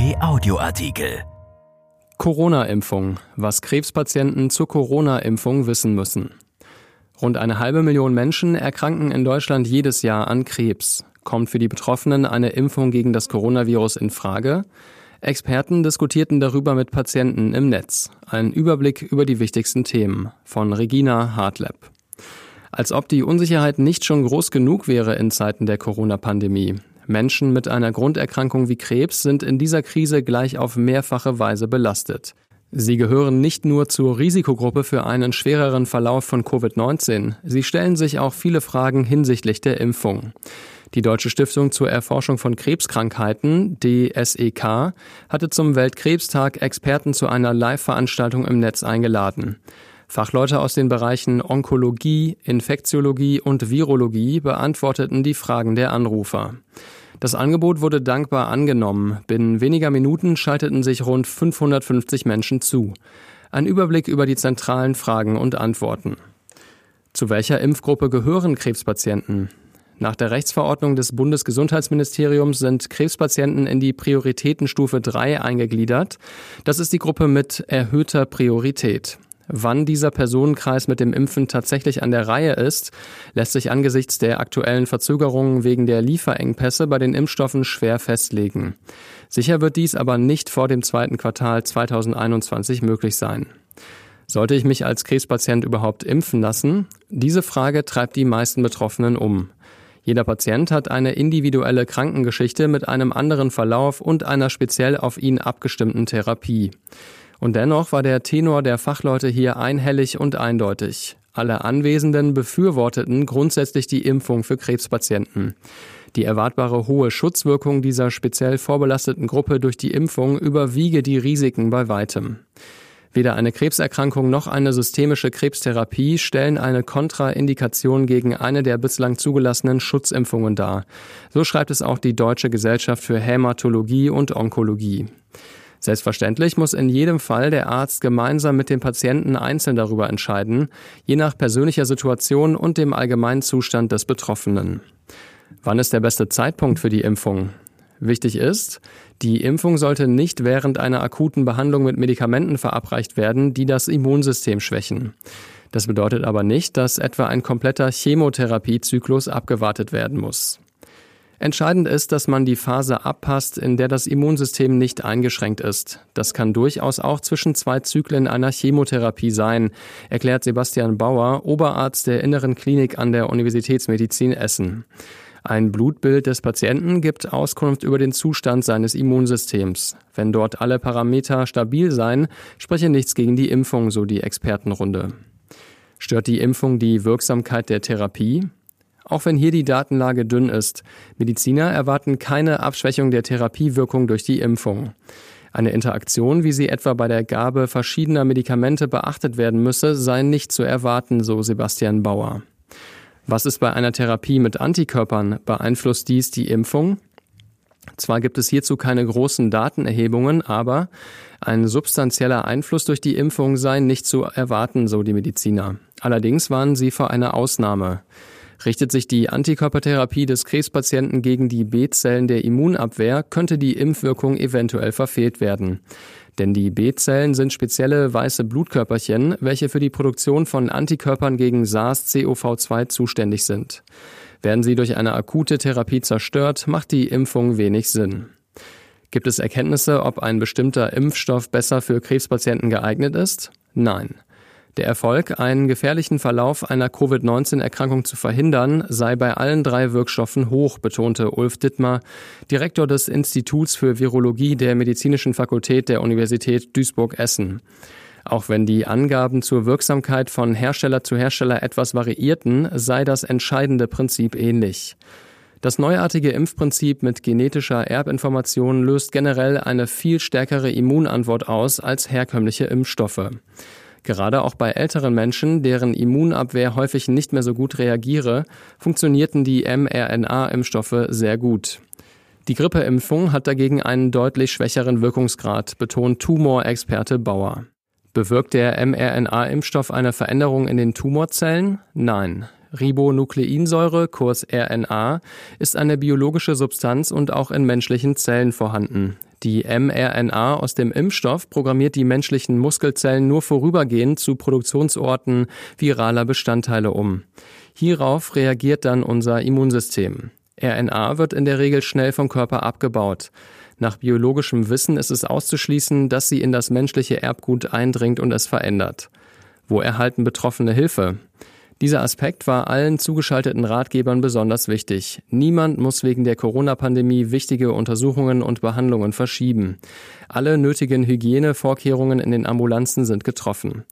P-Audioartikel. Corona-Impfung. Was Krebspatienten zur Corona-Impfung wissen müssen. Rund eine halbe Million Menschen erkranken in Deutschland jedes Jahr an Krebs. Kommt für die Betroffenen eine Impfung gegen das Coronavirus in Frage? Experten diskutierten darüber mit Patienten im Netz. Ein Überblick über die wichtigsten Themen von Regina Hartleb. Als ob die Unsicherheit nicht schon groß genug wäre in Zeiten der Corona-Pandemie. Menschen mit einer Grunderkrankung wie Krebs sind in dieser Krise gleich auf mehrfache Weise belastet. Sie gehören nicht nur zur Risikogruppe für einen schwereren Verlauf von Covid-19, sie stellen sich auch viele Fragen hinsichtlich der Impfung. Die Deutsche Stiftung zur Erforschung von Krebskrankheiten, DSEK, hatte zum Weltkrebstag Experten zu einer Live-Veranstaltung im Netz eingeladen. Fachleute aus den Bereichen Onkologie, Infektiologie und Virologie beantworteten die Fragen der Anrufer. Das Angebot wurde dankbar angenommen. Binnen weniger Minuten schalteten sich rund 550 Menschen zu. Ein Überblick über die zentralen Fragen und Antworten. Zu welcher Impfgruppe gehören Krebspatienten? Nach der Rechtsverordnung des Bundesgesundheitsministeriums sind Krebspatienten in die Prioritätenstufe 3 eingegliedert. Das ist die Gruppe mit erhöhter Priorität. Wann dieser Personenkreis mit dem Impfen tatsächlich an der Reihe ist, lässt sich angesichts der aktuellen Verzögerungen wegen der Lieferengpässe bei den Impfstoffen schwer festlegen. Sicher wird dies aber nicht vor dem zweiten Quartal 2021 möglich sein. Sollte ich mich als Krebspatient überhaupt impfen lassen? Diese Frage treibt die meisten Betroffenen um. Jeder Patient hat eine individuelle Krankengeschichte mit einem anderen Verlauf und einer speziell auf ihn abgestimmten Therapie. Und dennoch war der Tenor der Fachleute hier einhellig und eindeutig. Alle Anwesenden befürworteten grundsätzlich die Impfung für Krebspatienten. Die erwartbare hohe Schutzwirkung dieser speziell vorbelasteten Gruppe durch die Impfung überwiege die Risiken bei weitem. Weder eine Krebserkrankung noch eine systemische Krebstherapie stellen eine Kontraindikation gegen eine der bislang zugelassenen Schutzimpfungen dar. So schreibt es auch die Deutsche Gesellschaft für Hämatologie und Onkologie. Selbstverständlich muss in jedem Fall der Arzt gemeinsam mit dem Patienten einzeln darüber entscheiden, je nach persönlicher Situation und dem allgemeinen Zustand des Betroffenen. Wann ist der beste Zeitpunkt für die Impfung? Wichtig ist, die Impfung sollte nicht während einer akuten Behandlung mit Medikamenten verabreicht werden, die das Immunsystem schwächen. Das bedeutet aber nicht, dass etwa ein kompletter Chemotherapiezyklus abgewartet werden muss. Entscheidend ist, dass man die Phase abpasst, in der das Immunsystem nicht eingeschränkt ist. Das kann durchaus auch zwischen zwei Zyklen einer Chemotherapie sein, erklärt Sebastian Bauer, Oberarzt der Inneren Klinik an der Universitätsmedizin Essen. Ein Blutbild des Patienten gibt Auskunft über den Zustand seines Immunsystems. Wenn dort alle Parameter stabil seien, spreche nichts gegen die Impfung, so die Expertenrunde. Stört die Impfung die Wirksamkeit der Therapie? Auch wenn hier die Datenlage dünn ist, Mediziner erwarten keine Abschwächung der Therapiewirkung durch die Impfung. Eine Interaktion, wie sie etwa bei der Gabe verschiedener Medikamente beachtet werden müsse, sei nicht zu erwarten, so Sebastian Bauer. Was ist bei einer Therapie mit Antikörpern? Beeinflusst dies die Impfung? Zwar gibt es hierzu keine großen Datenerhebungen, aber ein substanzieller Einfluss durch die Impfung sei nicht zu erwarten, so die Mediziner. Allerdings waren sie vor einer Ausnahme. Richtet sich die Antikörpertherapie des Krebspatienten gegen die B-Zellen der Immunabwehr, könnte die Impfwirkung eventuell verfehlt werden. Denn die B-Zellen sind spezielle weiße Blutkörperchen, welche für die Produktion von Antikörpern gegen SARS-CoV-2 zuständig sind. Werden sie durch eine akute Therapie zerstört, macht die Impfung wenig Sinn. Gibt es Erkenntnisse, ob ein bestimmter Impfstoff besser für Krebspatienten geeignet ist? Nein. Der Erfolg, einen gefährlichen Verlauf einer Covid-19-Erkrankung zu verhindern, sei bei allen drei Wirkstoffen hoch, betonte Ulf Dittmar, Direktor des Instituts für Virologie der Medizinischen Fakultät der Universität Duisburg-Essen. Auch wenn die Angaben zur Wirksamkeit von Hersteller zu Hersteller etwas variierten, sei das entscheidende Prinzip ähnlich. Das neuartige Impfprinzip mit genetischer Erbinformation löst generell eine viel stärkere Immunantwort aus als herkömmliche Impfstoffe. Gerade auch bei älteren Menschen, deren Immunabwehr häufig nicht mehr so gut reagiere, funktionierten die mRNA-Impfstoffe sehr gut. Die Grippeimpfung hat dagegen einen deutlich schwächeren Wirkungsgrad, betont Tumorexperte Bauer. Bewirkt der mRNA-Impfstoff eine Veränderung in den Tumorzellen? Nein. Ribonukleinsäure, kurz RNA, ist eine biologische Substanz und auch in menschlichen Zellen vorhanden. Die mRNA aus dem Impfstoff programmiert die menschlichen Muskelzellen nur vorübergehend zu Produktionsorten viraler Bestandteile um. Hierauf reagiert dann unser Immunsystem. RNA wird in der Regel schnell vom Körper abgebaut. Nach biologischem Wissen ist es auszuschließen, dass sie in das menschliche Erbgut eindringt und es verändert. Wo erhalten Betroffene Hilfe? Dieser Aspekt war allen zugeschalteten Ratgebern besonders wichtig. Niemand muss wegen der Corona-Pandemie wichtige Untersuchungen und Behandlungen verschieben. Alle nötigen Hygienevorkehrungen in den Ambulanzen sind getroffen.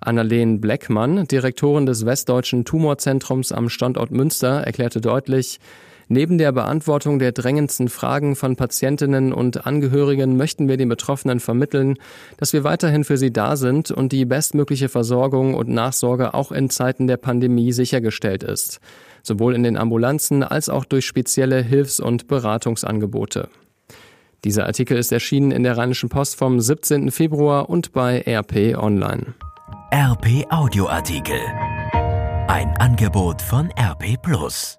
Annalene Bleckmann, Direktorin des Westdeutschen Tumorzentrums am Standort Münster, erklärte deutlich, Neben der Beantwortung der drängendsten Fragen von Patientinnen und Angehörigen möchten wir den Betroffenen vermitteln, dass wir weiterhin für sie da sind und die bestmögliche Versorgung und Nachsorge auch in Zeiten der Pandemie sichergestellt ist, sowohl in den Ambulanzen als auch durch spezielle Hilfs- und Beratungsangebote. Dieser Artikel ist erschienen in der Rheinischen Post vom 17. Februar und bei RP Online. RP Audioartikel. Ein Angebot von RP Plus.